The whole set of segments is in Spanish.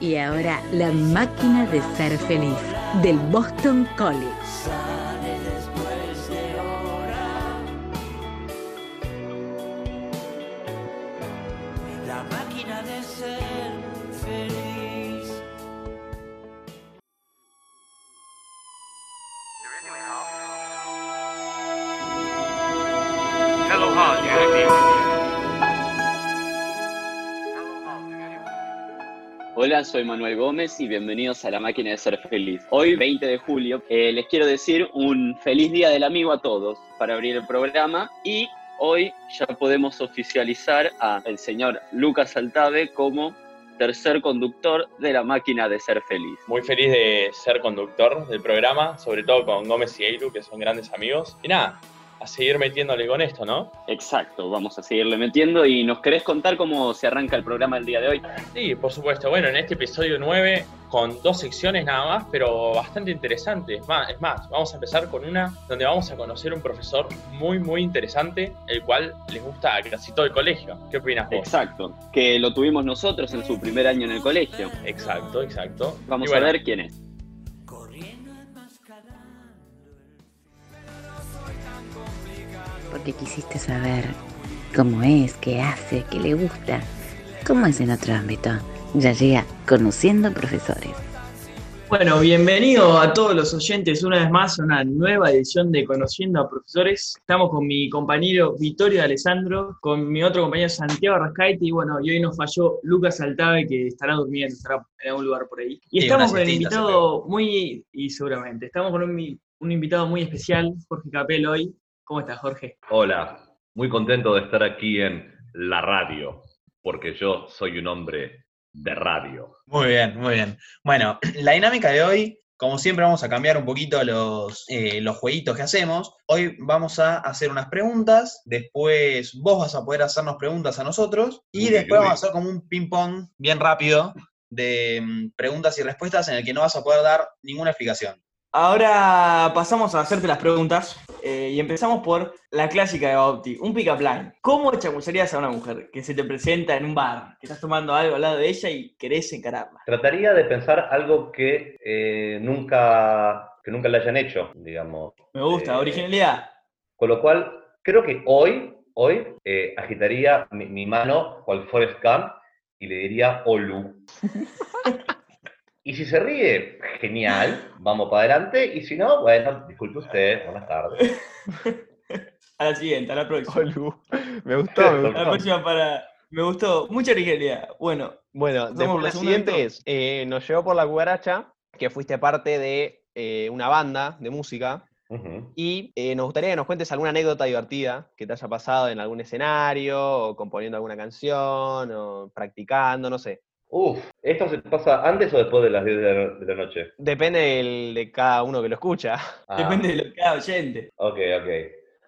Y ahora La máquina de ser feliz del Boston College. Soy Manuel Gómez y bienvenidos a La Máquina de Ser Feliz. Hoy, 20 de julio, eh, les quiero decir un feliz Día del Amigo a todos para abrir el programa y hoy ya podemos oficializar al señor Lucas Altave como tercer conductor de La Máquina de Ser Feliz. Muy feliz de ser conductor del programa, sobre todo con Gómez y Eilu, que son grandes amigos. Y nada, a seguir metiéndole con esto, ¿no? Exacto, vamos a seguirle metiendo y nos querés contar cómo se arranca el programa el día de hoy. Sí, por supuesto. Bueno, en este episodio 9, con dos secciones nada más, pero bastante interesantes. Es más, vamos a empezar con una donde vamos a conocer un profesor muy, muy interesante, el cual les gusta a casi todo el colegio. ¿Qué opinas vos? Exacto, que lo tuvimos nosotros en su primer año en el colegio. Exacto, exacto. Vamos bueno, a ver quién es. Porque quisiste saber cómo es, qué hace, qué le gusta. ¿Cómo es en otro ámbito? Ya llega conociendo profesores. Bueno, bienvenido a todos los oyentes una vez más a una nueva edición de Conociendo a Profesores. Estamos con mi compañero Vittorio Alessandro, con mi otro compañero Santiago Rascaiti, y bueno, y hoy nos falló Lucas Altave, que estará durmiendo, estará en algún lugar por ahí. Y Sí, estamos con el siestita, invitado muy, y seguramente, estamos con un, un invitado muy especial, Jorge Capel hoy. ¿Cómo estás, Jorge? Hola, muy contento de estar aquí en la radio, porque yo soy un hombre de radio. Muy bien, muy bien. Bueno, la dinámica de hoy, como siempre, vamos a cambiar un poquito los, eh, los jueguitos que hacemos. Hoy vamos a hacer unas preguntas, después vos vas a poder hacernos preguntas a nosotros y Uy, después uy. vamos a hacer como un ping-pong bien rápido de mm, preguntas y respuestas en el que no vas a poder dar ninguna explicación. Ahora pasamos a hacerte las preguntas eh, y empezamos por la clásica de Bauti, un pick-up line. ¿Cómo chamullarías a una mujer que se te presenta en un bar, que estás tomando algo al lado de ella y querés encararla? Trataría de pensar algo que eh, nunca, que nunca le hayan hecho, digamos. Me gusta, Eh, originalidad. Con lo cual, creo que hoy, hoy agitaría mi, mi mano cual Forrest Gump y le diría Olu. y si se ríe, genial, vamos para adelante. Y si no, bueno, disculpe usted, buenas tardes. A la siguiente, a la próxima. Me gustó, me A la gustó. próxima para... Me gustó, mucha originalidad. Bueno, Bueno, después la siguiente es, eh, nos llevó por la cucaracha, que fuiste parte de eh, una banda de música, y eh, nos gustaría que nos cuentes alguna anécdota divertida que te haya pasado en algún escenario, o componiendo alguna canción, o practicando, no sé. Uf, ¿esto se pasa antes o después de las 10 de la, de la noche? Depende del- de cada uno que lo escucha. Ah, depende de lo que cada oyente. Ok, ok.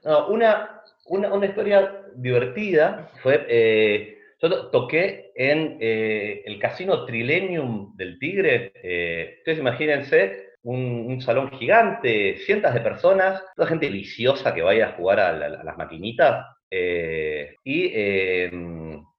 No, una, una, una historia divertida fue, eh, yo to- toqué en eh, el casino Trilenium del Tigre. eh, ustedes imagínense un, un salón gigante, cientos de personas, toda gente viciosa que vaya a jugar a, la- a las maquinitas. Eh, y eh,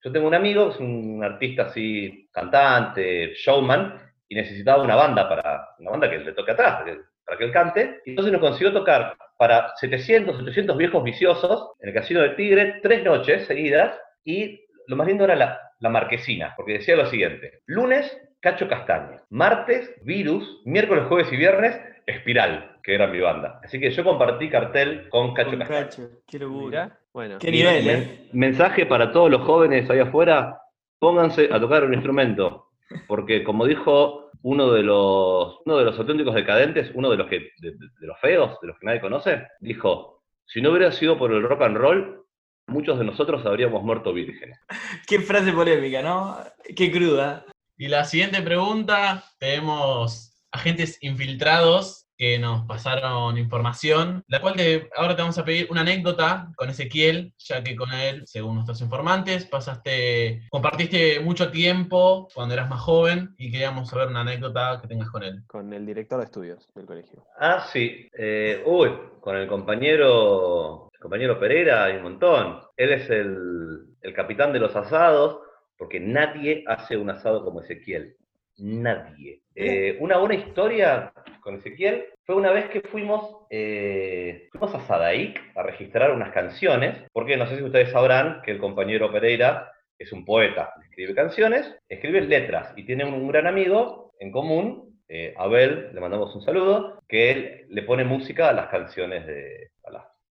yo tengo un amigo, es un artista así, cantante, showman, y necesitaba una banda para, una banda que le toque atrás, para que- para que él cante. Y entonces nos consiguió tocar para 700, 800 viejos viciosos en el Casino del Tigre, tres noches seguidas, y lo más lindo era la, la marquesina, porque decía lo siguiente, lunes, Cacho Castaña, martes, Virus, miércoles, jueves y viernes, Espiral, que era mi banda. Así que yo compartí cartel con Cacho Con Castaña. Cacho, qué locura. Bueno, Qué nivel, Men- ¿eh? Mensaje para todos los jóvenes ahí afuera, pónganse a tocar un instrumento, porque como dijo uno de los, uno de los auténticos decadentes, uno de los, que, de, de- de los feos, de los que nadie conoce, dijo, si no hubiera sido por el rock and roll, muchos de nosotros habríamos muerto vírgenes. Qué frase polémica, ¿no? Qué cruda. Y la siguiente pregunta, tenemos agentes infiltrados que nos pasaron información, la cual te- ahora te vamos a pedir una anécdota con Ezequiel, ya que con él, según nuestros informantes, pasaste, compartiste mucho tiempo cuando eras más joven y queríamos saber una anécdota que tengas con él. con el director de estudios del colegio. Ah, sí, eh, uy, con el compañero, el compañero Pereira hay un montón. Él es el, el capitán de los asados, porque nadie hace un asado como Ezequiel. nadie. Eh, una buena historia con Ezequiel. Fue una vez que fuimos, eh, fuimos a Sadaik a registrar unas canciones, porque no sé si ustedes sabrán que el compañero Pereira es un poeta, escribe canciones, escribe letras y tiene un gran amigo en común, eh, Abel, le mandamos un saludo, que él le pone música a las canciones de,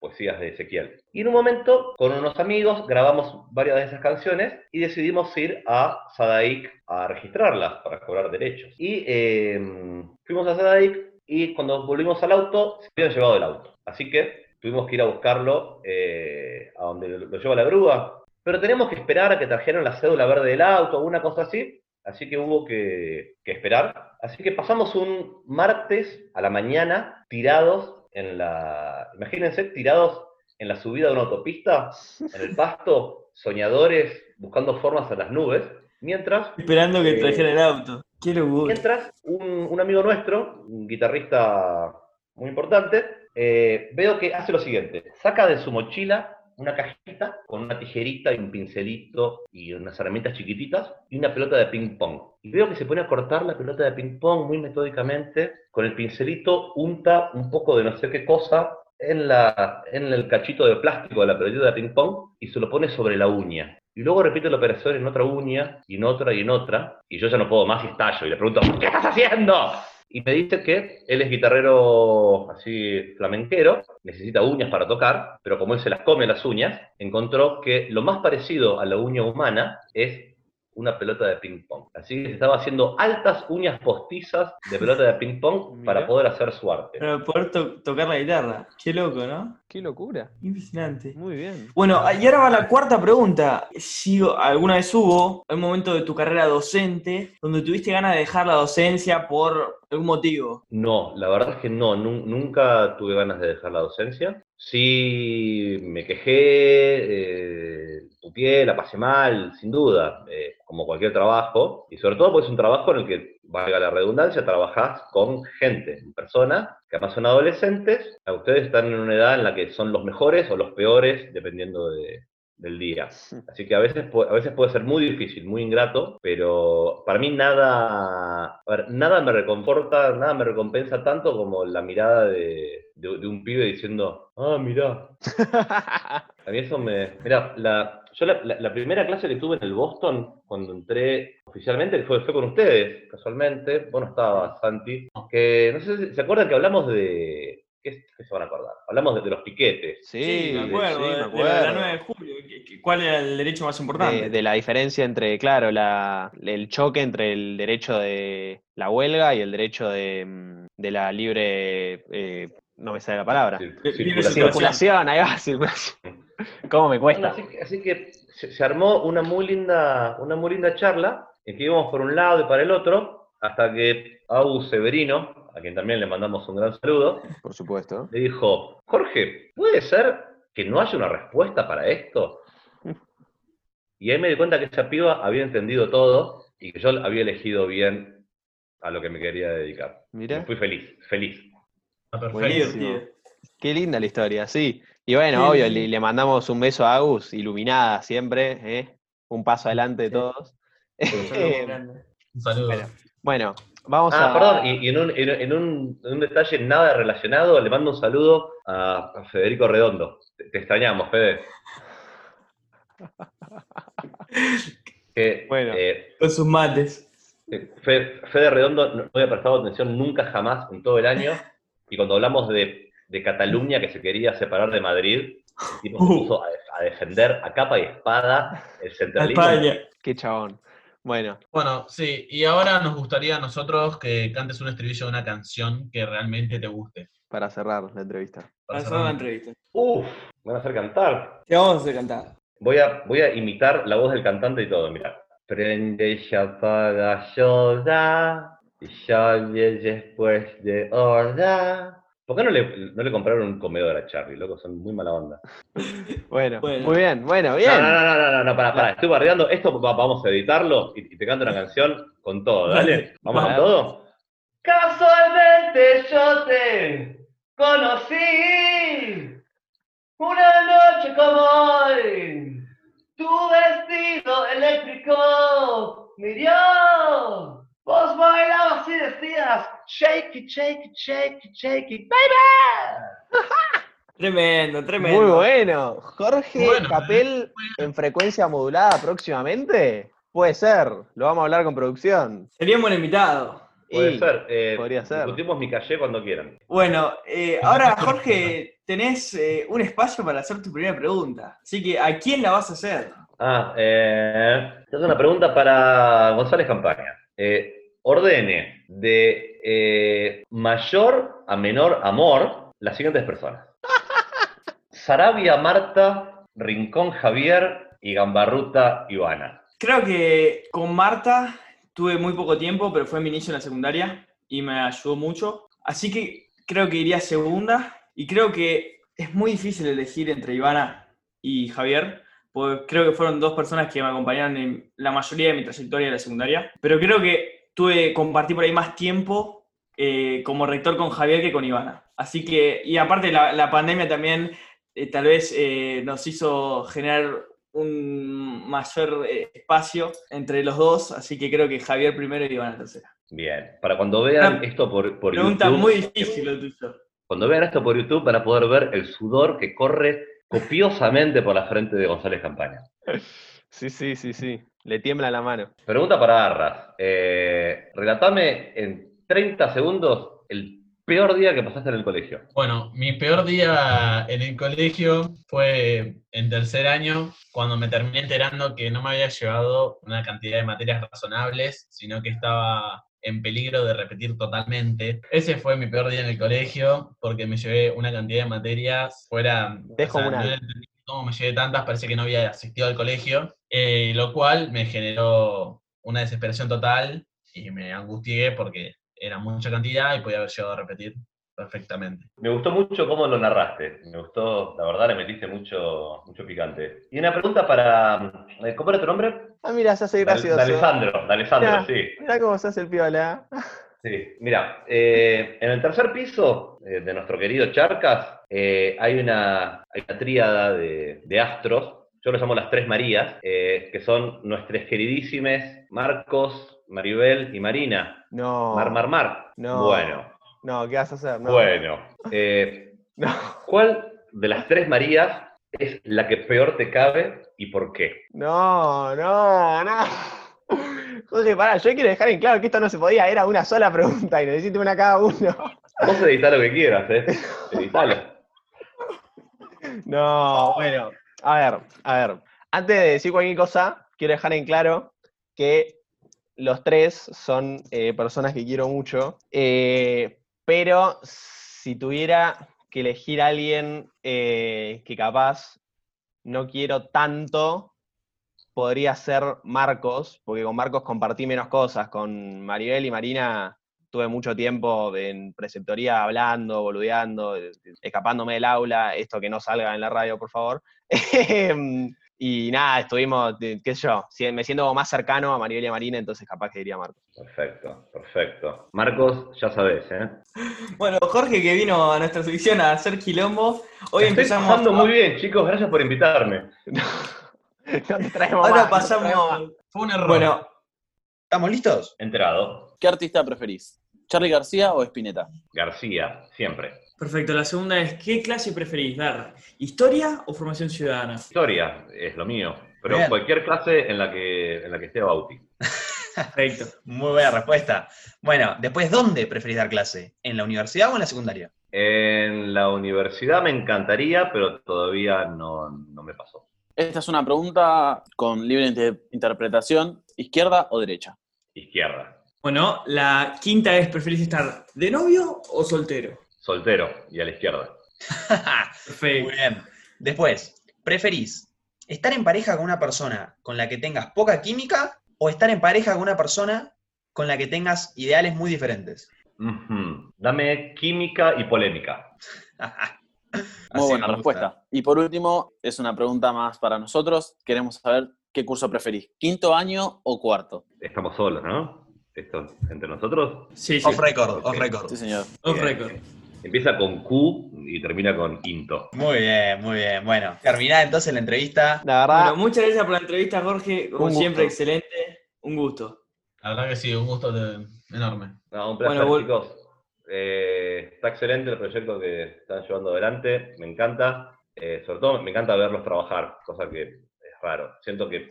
poesías de Ezequiel. Y en un momento, con unos amigos, grabamos varias de esas canciones y decidimos ir a Sadaik a registrarlas para cobrar derechos. Y eh, fuimos a Sadaik y cuando volvimos al auto, se habían llevado el auto. Así que tuvimos que ir a buscarlo eh, a donde lo, lleva la grúa. Pero teníamos que esperar a que trajeran la cédula verde del auto una cosa así. Así que hubo que, que esperar. Así que pasamos un martes a la mañana tirados en la. Imagínense, tirados en la subida de una autopista, en el pasto, soñadores, buscando formas a las nubes, mientras. Esperando que eh, trajeran el auto. Locura. Mientras, un, un amigo nuestro, un guitarrista muy importante, eh, veo que hace lo siguiente: saca de su mochila una cajita con una tijerita y un pincelito y unas herramientas chiquititas y una pelota de ping pong. Y veo que se pone a cortar la pelota de ping pong muy metódicamente, con el pincelito unta un poco de no sé qué cosa en, la, en el cachito de plástico de la pelotita de ping pong y se lo pone sobre la uña. Y luego repite la operación en otra uña, y en otra, y en otra, y yo ya no puedo más y estallo, y le pregunto, ¿qué estás haciendo? Y me dice que él es guitarrero así flamenquero, necesita uñas para tocar, pero como él se las come las uñas, encontró que lo más parecido a la uña humana es una pelota de ping pong. Así que se estaba haciendo altas uñas postizas de pelota de ping pong para poder hacer su arte. Para poder to- tocar la guitarra. Qué loco, ¿no? Qué locura. Impresionante. Muy bien. Bueno, y ahora va la cuarta pregunta. Si alguna vez hubo un momento de tu carrera docente donde tuviste ganas de dejar la docencia por algún motivo. No, la verdad es que no, nun- nunca tuve ganas de dejar la docencia. Sí me quejé, eh, puteé, la pasé mal, sin duda, eh, como cualquier trabajo. Y sobre todo porque es un trabajo en el que, valga la redundancia, trabajás con gente, personas que además son adolescentes. A Ustedes están en una edad en la que son los mejores o los peores, dependiendo de- del día. Así que a veces, a veces puede ser muy difícil, muy ingrato, pero para mí nada, nada me reconforta, nada me recompensa tanto como la mirada de, de- de un pibe diciendo, ah, mirá. A mí eso me... Mira, la, yo la, la- la primera clase que tuve en el Boston, cuando entré oficialmente, fue, fue con ustedes, casualmente. Bueno, estaba Santi. Que no sé si se acuerdan que hablamos de... ¿Qué, qué se van a acordar? Hablamos de, de los piquetes. Sí, me acuerdo. sí, me de- de la- acuerdo. de la 9 de julio. ¿Qué- qué- ¿Cuál era el derecho más importante? De, de la diferencia entre, claro, la, el choque entre el derecho de la huelga y el derecho de, mm, de la libre, eh, no me sale la palabra. Circulación. Circulación, ahí va, circulación. ¿Cómo me Bueno, cuesta? así, que- así que se, se armó una muy linda, una muy linda charla en que íbamos por un lado y para el otro, hasta que Agus Severino, a quien también le mandamos un gran saludo, Por supuesto. le dijo, Jorge, ¿puede ser que no haya una respuesta para esto? Y ahí me di cuenta que esa piba había entendido todo y que yo había elegido bien a lo que me quería dedicar. Y Mira, fui feliz, feliz. Perfecto. Divertido. qué linda la historia, sí. Y bueno, Sí, obvio, le, le mandamos un beso a Agus, iluminada siempre, ¿eh? un paso adelante de Sí. todos. Un saludo. Bueno, bueno, vamos Ah, a... perdón, y, y en, un, en, en un, en un detalle nada relacionado, le mando un saludo a, a Federico Redondo. Te, te extrañamos, Fede. Que, Bueno. eh, Con sus mates. Fe- Fede Redondo no había prestado atención nunca jamás en todo el año, y cuando hablamos de, de Cataluña que se quería separar de Madrid, el tipo se Uh. puso a, a defender a capa y espada el centralismo. España. Qué chabón. Bueno, Bueno, sí, y ahora nos gustaría a nosotros que cantes un estribillo de una canción que realmente te guste. para cerrar la entrevista. Para Para cerrar. cerrar la entrevista. Uf, me van a hacer cantar. Te vamos a hacer cantar. Voy a, voy a imitar la voz del cantante y todo, mira. Prende y apaga llora, y sale después de hora. ¿Por qué no le, no le compraron un comedor a Charlie, loco? Son muy mala onda. Bueno, Bueno. muy bien, bueno, bien. No, no, no, no, no, no, para, para, estoy bardeando. Esto va- vamos a editarlo y, y te canto una canción con todo, ¿dale? ¿Vamos con todo? Casualmente yo te conocí una noche como hoy. Tu vestido eléctrico me dio. Vos decías, shake it, shake it, shake it, shake it, baby. Tremendo, tremendo. Muy bueno. Jorge Bueno, Capel en frecuencia modulada próximamente. Puede ser. Lo vamos a hablar con producción. Sería un buen invitado. Puede Y- ser. eh, podría ser. Discutimos mi calle cuando quieran. Bueno, eh, ahora Jorge, tenés eh, un espacio para hacer tu primera pregunta. Así que, ¿a quién la vas a hacer? Ah, eh, es una pregunta para González Campaña. Eh, ordene de eh, mayor a menor amor las siguientes personas. Sarabia Marta, Rincón Javier y Gambarruta Ivana. Creo que con Marta tuve muy poco tiempo, pero fue mi inicio en la secundaria y me ayudó mucho. Así que creo que iría segunda y creo que es muy difícil elegir entre Ivana y Javier, creo que fueron dos personas que me acompañaron en la mayoría de mi trayectoria de la secundaria, pero creo que tuve, compartí por ahí más tiempo eh, como rector con Javier que con Ivana. Así que, y aparte la, la pandemia también eh, tal vez eh, nos hizo generar un mayor eh, espacio entre los dos, así que creo que Javier primero y Ivana tercera. Bien, para cuando vean Una esto por, por Pregunta YouTube, muy difícil lo tuyo. cuando vean esto por YouTube van a poder ver el sudor que corre copiosamente por la frente de González Campaña. Sí, sí, sí, sí. Le tiembla la mano. Pregunta para Arras. Eh, relatame en 30 segundos el peor día que pasaste en el colegio. Bueno, mi peor día en el colegio fue en tercer año, cuando me terminé enterando que no me había llevado una cantidad de materias razonables, sino que estaba en peligro de repetir totalmente. Ese fue mi peor día en el colegio, porque me llevé una cantidad de materias fuera... Descomunal. no entendí cómo me llevé tantas, parece que no había asistido al colegio, eh, lo cual me generó una desesperación total y me angustié porque era mucha cantidad y podía haber llegado a repetir perfectamente. Me gustó mucho cómo lo narraste. Me gustó, la verdad, le metiste mucho, mucho picante. Y una pregunta para. eh, ¿Cómo era tu nombre? Ah, mira, se hace De gracioso. Alessandro, de Alessandro, Mirá. sí. Mira cómo se hace el piola. Sí, mira, eh, en el tercer piso eh, de nuestro querido Charcas eh, hay, una, hay una tríada de, de astros, yo los llamo las tres Marías, eh, que son nuestras queridísimas Marcos, Maribel y Marina. No. Mar, mar, mar. No. Bueno, No, ¿qué vas a hacer? No. bueno. eh, No. ¿Cuál de las tres Marías es la que peor te cabe y por qué? No, no, no. Jorge, pará, yo quiero dejar en claro que esto no se podía, era una sola pregunta y necesito una cada uno. Vos editá lo que quieras, ¿eh? Editalo. No, bueno, a ver, a ver. Antes de decir cualquier cosa, quiero dejar en claro que los tres son eh, personas que quiero mucho, eh, pero si tuviera que elegir a alguien eh, que capaz no quiero tanto, podría ser Marcos, porque con Marcos compartí menos cosas, con Maribel y Marina tuve mucho tiempo en preceptoría hablando, boludeando, escapándome del aula, esto que no salga en la radio, por favor. y nada, estuvimos, qué sé yo, me siento más cercano a Maribel y a Marina, entonces capaz que diría Marcos. Perfecto, perfecto. Marcos, ya sabes, ¿eh? Bueno, Jorge que vino a nuestra sección a hacer quilombo, hoy Estoy empezamos... pasando muy bien, chicos. Gracias por invitarme. No te traemos Ahora más, no te traemos más. pasamos... Fue un error. Bueno, ¿Estamos listos? Enterado. ¿Qué artista preferís? ¿Charlie García o Spinetta? García, siempre. Perfecto. La segunda es, ¿qué clase preferís dar? ¿Historia o formación ciudadana? Historia es lo mío. Pero Bien. cualquier clase en la que, en la que esté Bauti. Perfecto. Muy buena respuesta. Bueno, después, ¿dónde preferís dar clase? ¿En la universidad o en la secundaria? En la universidad me encantaría, pero todavía no, no me pasó. Esta es una pregunta con libre inter- interpretación, izquierda o derecha. Izquierda. Bueno, la quinta es, ¿preferís estar de novio o soltero? Soltero y a la izquierda. Perfecto. Muy bien. Después, ¿preferís estar en pareja con una persona con la que tengas poca química o estar en pareja con una persona con la que tengas ideales muy diferentes? Dame química y polémica. Muy buena respuesta. Y por último, es una pregunta más para nosotros. Queremos saber qué curso preferís, quinto año o cuarto. Estamos solos, ¿no? Esto entre nosotros. Sí, sí. Off record, off record. Sí, señor. Off Bien. record. Empieza con Q y termina con Into. Muy bien, muy bien. Bueno, terminada entonces la entrevista. La verdad, Bueno, muchas gracias por la entrevista, Jorge. Como Un siempre, gusto. excelente. Un gusto. La verdad que sí, un gusto de- enorme. No, un placer, Bueno, chicos. Eh, está excelente el proyecto que están llevando adelante, me encanta. Eh, sobre todo me encanta verlos trabajar, cosa que es raro. Siento que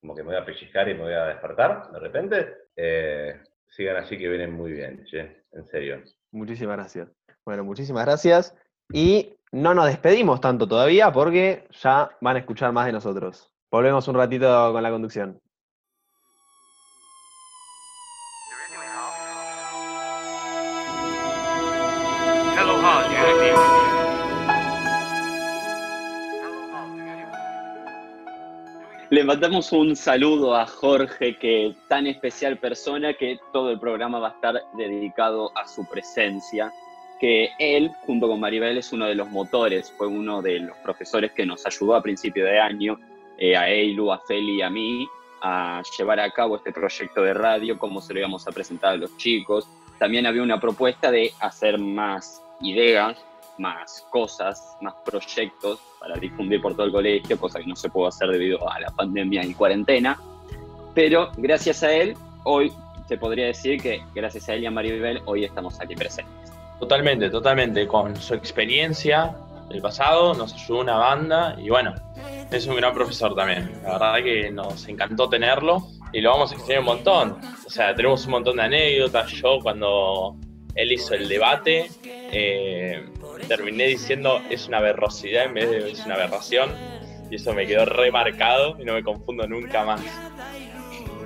como que me voy a pellizcar y me voy a despertar de repente. Eh, sigan así que vienen muy bien, che, en serio. Muchísimas gracias. Bueno, muchísimas gracias. Y no nos despedimos tanto todavía porque ya van a escuchar más de nosotros. Volvemos un ratito con la conducción. Le mandamos un saludo a Jorge, que tan especial persona que todo el programa va a estar dedicado a su presencia. Que él, junto con Maribel, es uno de los motores, fue uno de los profesores que nos ayudó a principio de año, eh, a Eilu, a Feli y a mí, a llevar a cabo este proyecto de radio, cómo se lo íbamos a presentar a los chicos. También había una propuesta de hacer más ideas, más cosas, más proyectos para difundir por todo el colegio, cosa que no se pudo hacer debido a la pandemia y cuarentena. Pero gracias a él, hoy se podría decir que gracias a él y a Maribel, hoy estamos aquí presentes. Totalmente, totalmente. Con su experiencia del pasado nos ayudó una banda y bueno, es un gran profesor también. La verdad que nos encantó tenerlo y lo vamos a extrañar un montón. O sea, tenemos un montón de anécdotas. Yo cuando él hizo el debate, eh, terminé diciendo es una verrosidad en vez de es una aberración y eso me quedó remarcado y no me confundo nunca más.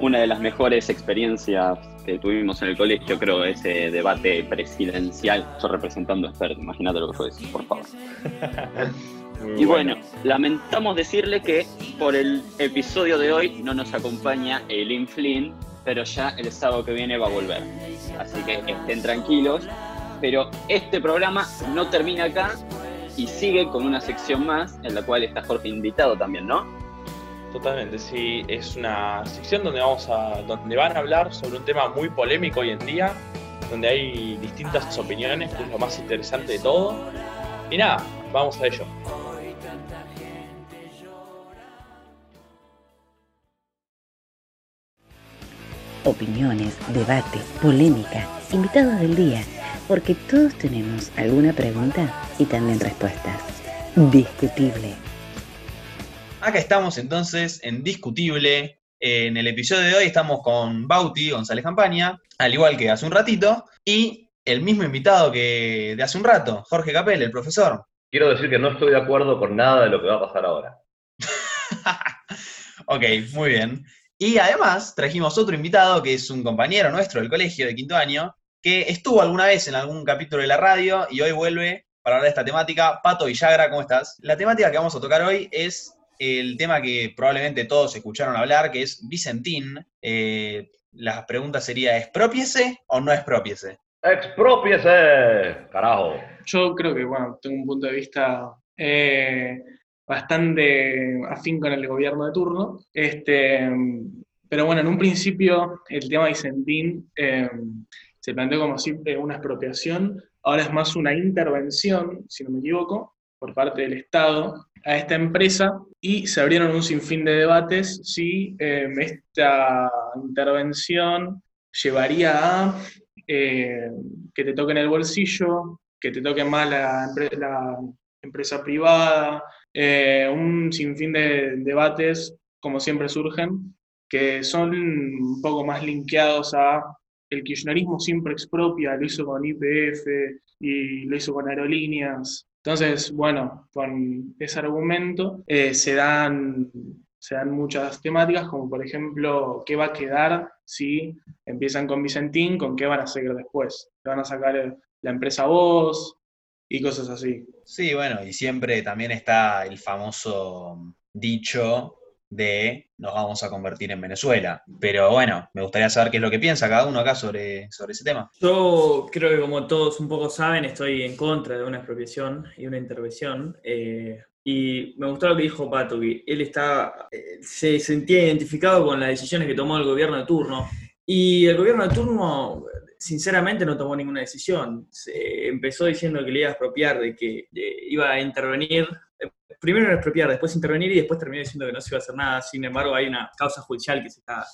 Una de las mejores experiencias que tuvimos en el colegio, creo, ese debate presidencial, yo representando a experto, imagínate lo que fue eso, por favor. Muy Y bueno, lamentamos decirle que por el episodio de hoy no nos acompaña Eileen Flynn, pero ya el sábado que viene va a volver. Así que estén tranquilos. Pero este programa no termina acá y sigue con una sección más en la cual está Jorge invitado también, ¿no? Totalmente, sí, es una sección donde vamos a, donde van a hablar sobre un tema muy polémico hoy en día, donde hay distintas opiniones, que es lo más interesante de todo. Y nada, vamos a ello. Opiniones, debate, polémica, invitados del día, porque todos tenemos alguna pregunta y también respuestas. Discutible. Acá estamos entonces en Discutible. En el episodio de hoy estamos con Bauti González Campaña, al igual que hace un ratito, y el mismo invitado que de hace un rato, Jorge Capel, el profesor. Quiero decir que no estoy de acuerdo con nada de lo que va a pasar ahora. Ok, muy bien. Y además trajimos otro invitado que es un compañero nuestro del colegio de quinto año, que estuvo alguna vez en algún capítulo de la radio y hoy vuelve para hablar de esta temática. Pato Villagra, ¿cómo estás? La temática que vamos a tocar hoy es el tema que probablemente todos escucharon hablar, que es Vicentín. Eh, la pregunta sería, ¿expropiese o no expropiese? ¡Expropiese! ¡Carajo! Yo creo que, bueno, tengo un punto de vista eh, bastante afín con el gobierno de turno. Este, pero bueno, en un principio el tema Vicentín eh, se planteó como siempre una expropiación, ahora es más una intervención, si no me equivoco, por parte del Estado a esta empresa y se abrieron un sinfín de debates si eh, esta intervención llevaría a eh, que te toquen el bolsillo, que te toque más la, la empresa privada, eh, un sinfín de debates, como siempre surgen, que son un poco más linkeados a el kirchnerismo siempre expropia, lo hizo con IPF y lo hizo con aerolíneas. Entonces, bueno, con ese argumento eh, se, dan, se dan muchas temáticas, como por ejemplo, ¿qué va a quedar si empiezan con Vicentín? ¿Con qué van a seguir después? ¿Te van a sacar el- la empresa Voz? Y cosas así. Sí, bueno, y siempre también está el famoso dicho de nos vamos a convertir en Venezuela. Pero bueno, me gustaría saber qué es lo que piensa cada uno acá sobre, sobre ese tema. Yo creo que como todos un poco saben, estoy en contra de una expropiación y una intervención. eh, y me gustó lo que dijo Pato, que él está, eh, se sentía identificado con las decisiones que tomó el gobierno de turno. Y el gobierno de turno, sinceramente, no tomó ninguna decisión. Se empezó diciendo que le iba a expropiar, de que iba a intervenir. Primero expropiar, después intervenir y después terminó diciendo que no se iba a hacer nada. Sin embargo, hay una causa judicial que está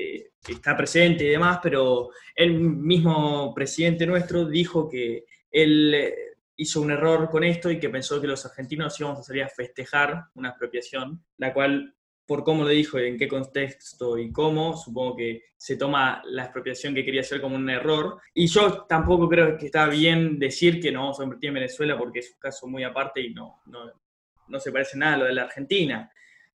eh, está presente y demás, pero el mismo presidente nuestro dijo que él eh, hizo un error con esto y que pensó que los argentinos íbamos a salir a festejar una expropiación, la cual, por cómo lo dijo, en qué contexto y cómo, supongo que se toma la expropiación que quería hacer como un error. Y yo tampoco creo que está bien decir que no vamos a invertir en Venezuela porque es un caso muy aparte y no, no se parece nada a lo de la Argentina.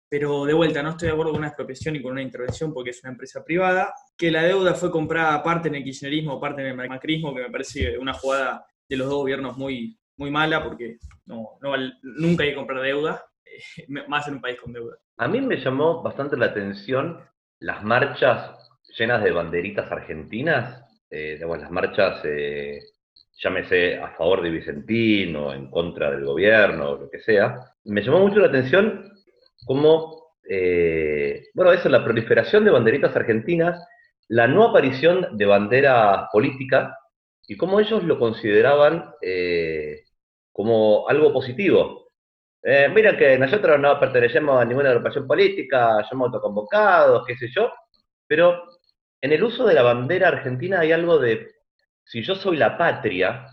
Pero de vuelta, no estoy de acuerdo con una expropiación y con una intervención porque es una empresa privada. Que la deuda fue comprada parte en el kirchnerismo, parte en el macrismo, que me parece una jugada de los dos gobiernos muy, muy mala porque no, no nunca hay que comprar deuda, eh, más en un país con deuda. A mí me llamó bastante la atención las marchas llenas de banderitas argentinas, eh, las marchas, eh, llámese a favor de Vicentín o en contra del gobierno, o lo que sea. Me llamó mucho la atención cómo, eh, bueno, eso, la proliferación de banderitas argentinas, la no aparición de banderas políticas y cómo ellos lo consideraban eh, como algo positivo. Eh, mira que nosotros no pertenecemos a ninguna agrupación política, somos autoconvocados, qué sé yo, pero en el uso de la bandera argentina hay algo de, si yo soy la patria,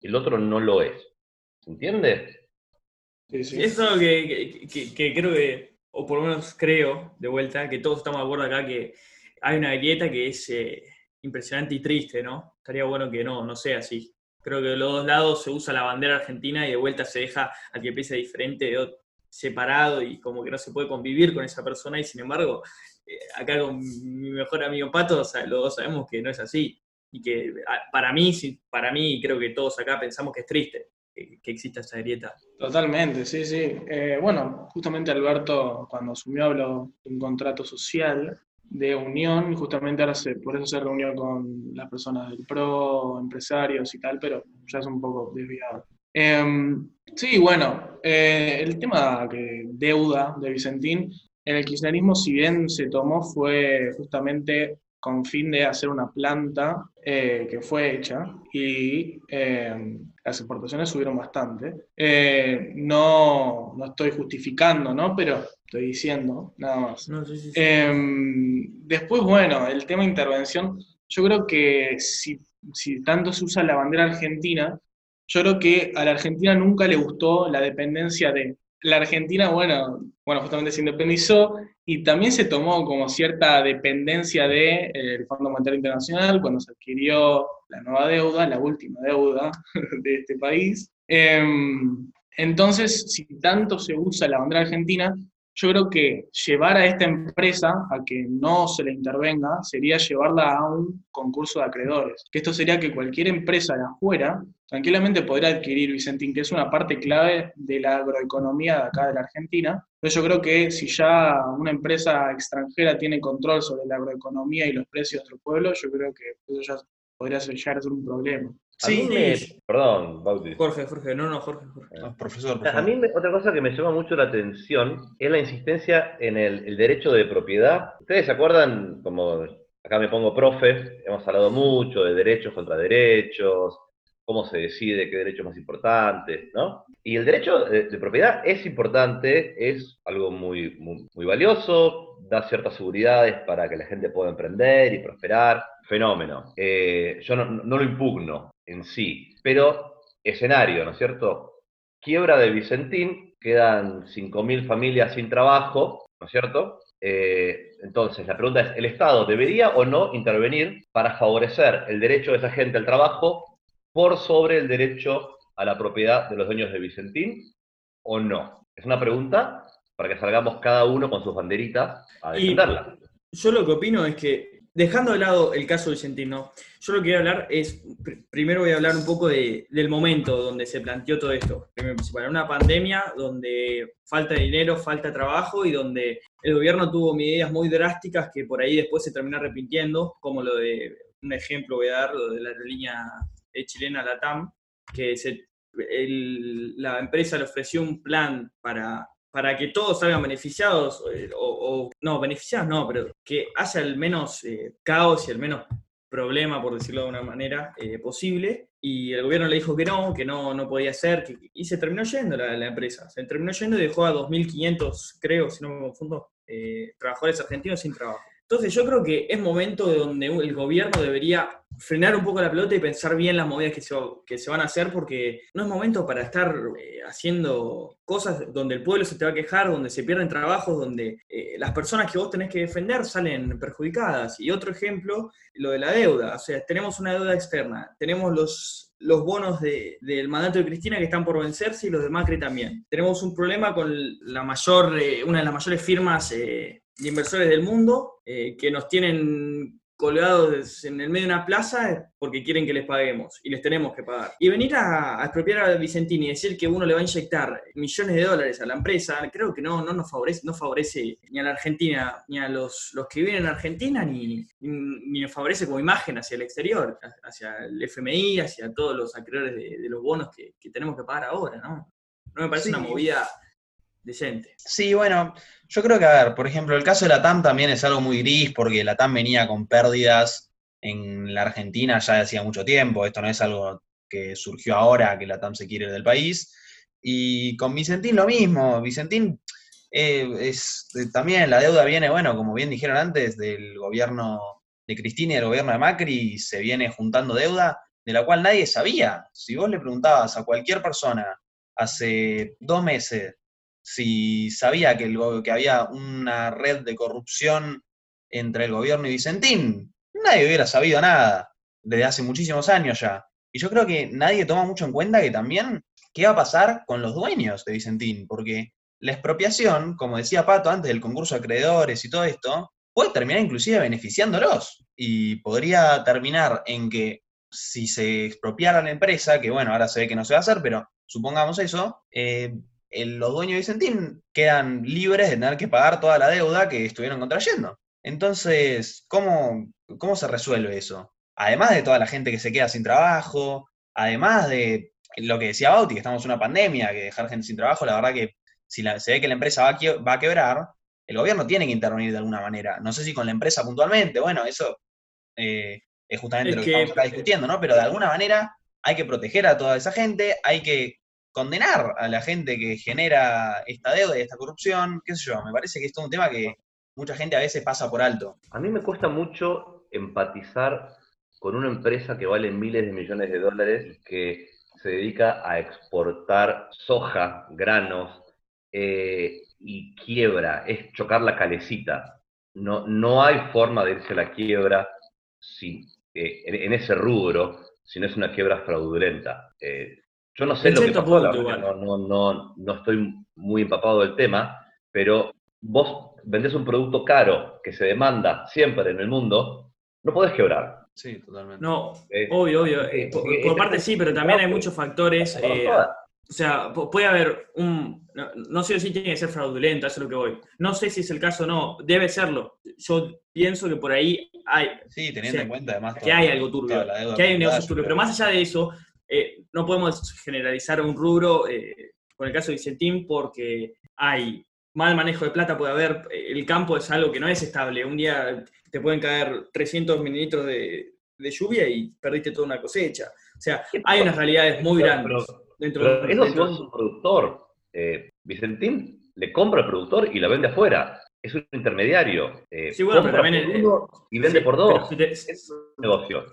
el otro no lo es. ¿Se entiende? Eso es algo que, que- que- que creo que, o por lo menos creo, de vuelta, que todos estamos de acuerdo acá que hay una grieta que es eh, impresionante y triste, ¿no? Estaría bueno que no, no sea así. Creo que de los dos lados se usa la bandera argentina y de vuelta se deja al que piensa diferente separado y como que no se puede convivir con esa persona y sin embargo, eh, acá con mi mejor amigo Pato, o sea, los dos sabemos que no es así y que para mí, para mí creo que todos acá pensamos que es triste que, que exista esa grieta. Totalmente, sí, sí. Eh, bueno, justamente Alberto cuando asumió habló de un contrato social de unión, justamente ahora se, por eso se reunió con las personas del PRO, empresarios y tal, pero ya es un poco desviado. Em, sí, bueno, eh, el tema que deuda de Vicentín, en el kirchnerismo, si bien se tomó, fue justamente con fin de hacer una planta eh, que fue hecha y eh, las exportaciones subieron bastante. Eh, no, no estoy justificando, ¿no? Pero estoy diciendo, nada más. No, sí, sí, sí. Em, después, bueno, el tema intervención, yo creo que si, si tanto se usa la bandera argentina, yo creo que a la Argentina nunca le gustó la dependencia de... La Argentina, bueno, bueno, justamente se independizó y también se tomó como cierta dependencia del de, el Fondo Monetario Internacional cuando se adquirió la nueva deuda, la última deuda de este país. Em, entonces, si tanto se usa la bandera argentina, yo creo que llevar a esta empresa a que no se le intervenga sería llevarla a un concurso de acreedores. Que esto sería que cualquier empresa de afuera tranquilamente podría adquirir Vicentín, que es una parte clave de la agroeconomía de acá de la Argentina. Entonces yo creo que si ya una empresa extranjera tiene control sobre la agroeconomía y los precios del pueblo, yo creo que eso ya podría ser, llegar a ser un problema. Mí me- Perdón, Bauti. Jorge, Jorge, no, no, Jorge, Jorge. profesor, A mí me- otra cosa que me llama mucho la atención es la insistencia en el, el derecho de propiedad. Ustedes se acuerdan, como acá me pongo profe, hemos hablado mucho de derechos contra derechos, cómo se decide qué derecho es más importante, ¿no? Y el derecho de, propiedad es importante, es algo muy, muy, valioso, da ciertas seguridades para que la gente pueda emprender y prosperar. Fenómeno. Eh, yo no, no lo impugno en sí, pero escenario, ¿no es cierto? Quiebra de Vicentín, quedan 5.000 familias sin trabajo, ¿no es cierto? Eh, entonces, la pregunta es, ¿el Estado debería o no intervenir para favorecer el derecho de esa gente al trabajo por sobre el derecho a la propiedad de los dueños de Vicentín o no? Es una pregunta para que salgamos cada uno con sus banderitas a Y- defenderla. Yo lo que opino es que, dejando de lado el caso Vicentino, yo lo que voy a hablar es, pr- primero voy a hablar un poco de- del momento donde se planteó todo esto. Primero, principal, una pandemia donde falta dinero, falta trabajo y donde el gobierno tuvo medidas muy drásticas que por ahí después se terminó arrepintiendo, como lo de, un ejemplo voy a dar, lo de la aerolínea chilena LATAM, que se, la empresa le ofreció un plan para, para que todos salgan beneficiados, eh, o, no, beneficiados no, pero que haya el menos eh, caos y el menos problema, por decirlo de una manera, eh, posible. Y el gobierno le dijo que no, que no, no podía ser, y se terminó yendo la, la empresa. Se terminó yendo y dejó a 2.500, creo, si no me confundo, eh, trabajadores argentinos sin trabajo. Entonces yo creo que es momento de donde el gobierno debería frenar un poco la pelota y pensar bien las movidas que se, que se van a hacer, porque no es momento para estar eh, haciendo cosas donde el pueblo se te va a quejar, donde se pierden trabajos, donde eh, las personas que vos tenés que defender salen perjudicadas. Y otro ejemplo, lo de la deuda. O sea, tenemos una deuda externa, tenemos los, los bonos de- del mandato de Cristina que están por vencerse y los de Macri también. Tenemos un problema con la mayor, eh, una de las mayores firmas eh, de inversores del mundo que nos tienen colgados en el medio de una plaza porque quieren que les paguemos y les tenemos que pagar. Y venir a, a expropiar a Vicentini y decir que uno le va a inyectar millones de dólares a la empresa, creo que no, no nos favorece, no favorece ni a la Argentina, ni a los, los que viven en Argentina, ni, ni, ni nos favorece como imagen hacia el exterior, hacia el FMI, hacia todos los acreedores de, de los bonos que, que tenemos que pagar ahora, ¿no? No me parece Sí. una movida decente. Sí, bueno, yo creo que, a ver, por ejemplo, el caso de la TAM también es algo muy gris porque la TAM venía con pérdidas en la Argentina ya hacía mucho tiempo. Esto no es algo que surgió ahora que la TAM se quiere del país. Y con Vicentín lo mismo. Vicentín eh, es eh, también la deuda viene, bueno, como bien dijeron antes, del gobierno de Cristina y del gobierno de Macri, se viene juntando deuda de la cual nadie sabía. Si vos le preguntabas a cualquier persona hace dos meses si sabía que, el que había una red de corrupción entre el gobierno y Vicentín, nadie hubiera sabido nada desde hace muchísimos años ya. Y yo creo que nadie toma mucho en cuenta que también qué va a pasar con los dueños de Vicentín, porque la expropiación, como decía Pato antes del concurso de acreedores y todo esto, puede terminar inclusive beneficiándolos y podría terminar en que si se expropiara la empresa, que bueno, ahora se ve que no se va a hacer, pero supongamos eso, eh, los dueños de Vicentín quedan libres de tener que pagar toda la deuda que estuvieron contrayendo. Entonces, ¿cómo, cómo se resuelve eso? Además de toda la gente que se queda sin trabajo, además de lo que decía Bauti, que estamos en una pandemia, que dejar gente sin trabajo, la verdad que si la- se ve que la empresa va a, va a quebrar, el gobierno tiene que intervenir de alguna manera. No sé si con la empresa puntualmente, bueno, eso eh, es justamente Es lo que, que- estamos acá discutiendo, ¿no? Pero de alguna manera hay que proteger a toda esa gente, hay que condenar a la gente que genera esta deuda y esta corrupción, qué sé yo, me parece que es un tema que mucha gente a veces pasa por alto. A mí me cuesta mucho empatizar con una empresa que vale miles de millones de dólares y que se dedica a exportar soja, granos, eh, y quiebra, es chocar la calecita. No, no hay forma de irse a la quiebra si, eh, en, en ese rubro si no es una quiebra fraudulenta. Eh, yo no sé En lo que pasó, punto, verdad no, no, no, no estoy muy empapado del tema, pero vos vendés un producto caro que se demanda siempre en el mundo, no podés quebrar. Sí, totalmente. No, Eh, obvio, obvio. eh, eh, por, eh, por parte sí, pero también hay muchos factores. eh, o sea, pu- puede haber un. No, no sé si tiene que ser fraudulento, eso es lo que voy. No sé si es el caso o no, debe serlo. Yo pienso que por ahí hay. Sí, teniendo o sea, en cuenta además que hay algo turbio, que hay un acumulada, negocio yo turbio. creo. Pero más allá de eso, eh, no podemos generalizar un rubro eh, con el caso de Vicentín porque hay mal manejo de plata, puede haber, eh, el campo es algo que no es estable. Un día te pueden caer 300 mililitros de, de lluvia y perdiste toda una cosecha. O sea, hay unas realidades muy Pero- grandes. dentro Pero de- eso si dentro vos un productor. Eh, Vicentín le compra al productor y la vende afuera. Es un intermediario. Eh, Sí, bueno, pero también, por uno y vende sí, por pero dos. si te- Es un negocio.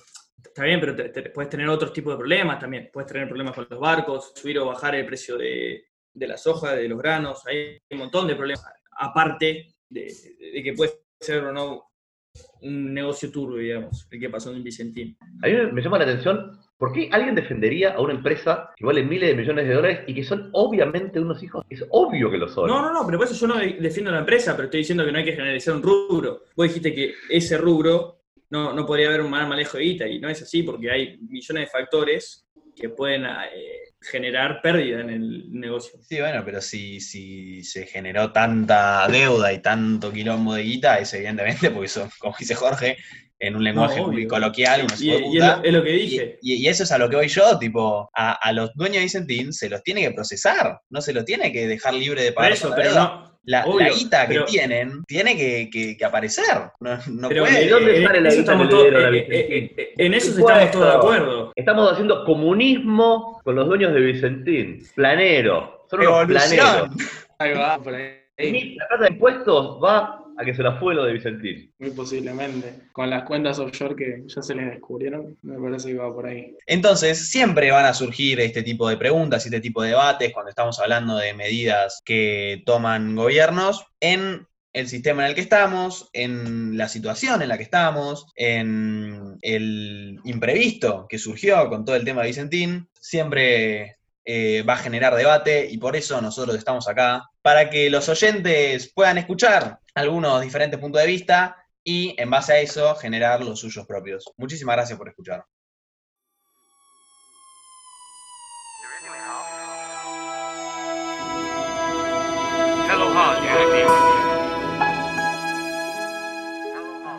Está bien, pero te- te- puedes tener otros tipos de problemas también. Puedes tener problemas con los barcos, subir o bajar el precio de, de la soja, de los granos. Hay un montón de problemas. Aparte de, de que puede ser o no un negocio turbio, digamos, el que pasó en Vicentín. A mí me- llama la atención, ¿por qué alguien defendería a una empresa que vale miles de millones de dólares y que son obviamente unos hijos? Es obvio que lo son. No, no, no, pero por eso yo no de- defiendo la empresa, pero estoy diciendo que no hay que generalizar un rubro. Vos dijiste que ese rubro no, no podría haber un mal manejo de guita, y no es así, porque hay millones de factores que pueden eh, generar pérdida en el negocio. Sí, bueno, pero si, si se generó tanta deuda y tanto quilombo de guita, es evidentemente porque son, como dice Jorge, en un lenguaje muy obvio. coloquial, Y, es, lo, es lo que dije. Y, y eso es a lo que voy yo, tipo, a, a los dueños de Vicentín se los tiene que procesar, no se los tiene que dejar libre de Por pagar eso, toda la pero no. La, la obvio, guita pero- que tienen tiene que, que- que aparecer. No, no pero puede. ¿de dónde eh, sale la guita estamos que le todos- dieron a eh, Vicentín? eh, eh, en eso estamos todos de acuerdo. Estamos haciendo comunismo con los dueños de Vicentín. Planero. Son unos planeros. Ahí va, por ahí. La casa de impuestos va a que se la fue lo de Vicentín. Muy posiblemente. Con las cuentas offshore que ya se les descubrieron, me parece que va por ahí. Entonces, siempre van a surgir este tipo de preguntas y este tipo de debates cuando estamos hablando de medidas que toman gobiernos en el sistema en el que estamos, en la situación en la que estamos, en el imprevisto que surgió con todo el tema de Vicentín. Siempre eh, va a generar debate y por eso nosotros estamos acá, para que los oyentes puedan escuchar algunos diferentes puntos de vista y en base a eso generar los suyos propios. Muchísimas gracias por escuchar.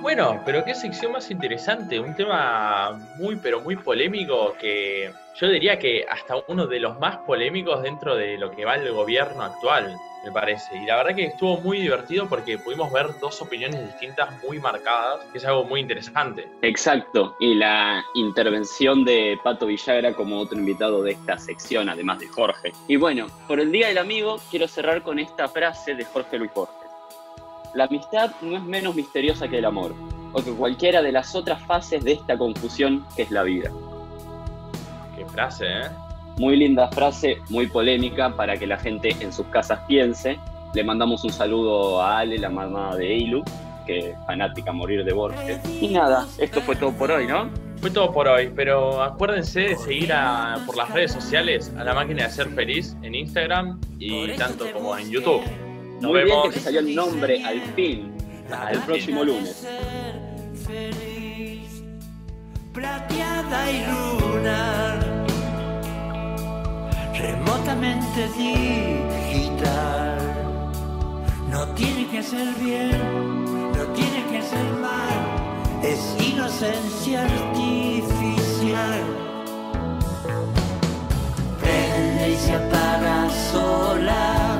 Bueno, pero qué sección más interesante, un tema muy pero muy polémico que yo diría que hasta uno de los más polémicos dentro de lo que va el gobierno actual, me parece. Y la verdad que estuvo muy divertido porque pudimos ver dos opiniones distintas muy marcadas, que es algo muy interesante. Exacto, y la intervención de Pato Villagra como otro invitado de esta sección, además de Jorge. Y bueno, por el Día del Amigo quiero cerrar con esta frase de Jorge Luis Borges. La amistad no es menos misteriosa que el amor, o que cualquiera de las otras fases de esta confusión que es la vida. Qué frase, ¿eh? Muy linda frase, muy polémica para que la gente en sus casas piense. Le mandamos un saludo a Ale, la mamá de Eilu, que es fanática a morir de Borges. Y nada, esto fue todo por hoy, ¿no? Fue todo por hoy, pero acuérdense de seguir a- por las redes sociales a la máquina de ser feliz en Instagram y tanto como en YouTube. Nos Muy vemos. bien que salió el nombre al fin. Hasta el próximo lunes. Plateada y lunar, remotamente digital. No tiene que ser bien, no tiene que ser mal, es inocencia artificial. Prende y se apaga sola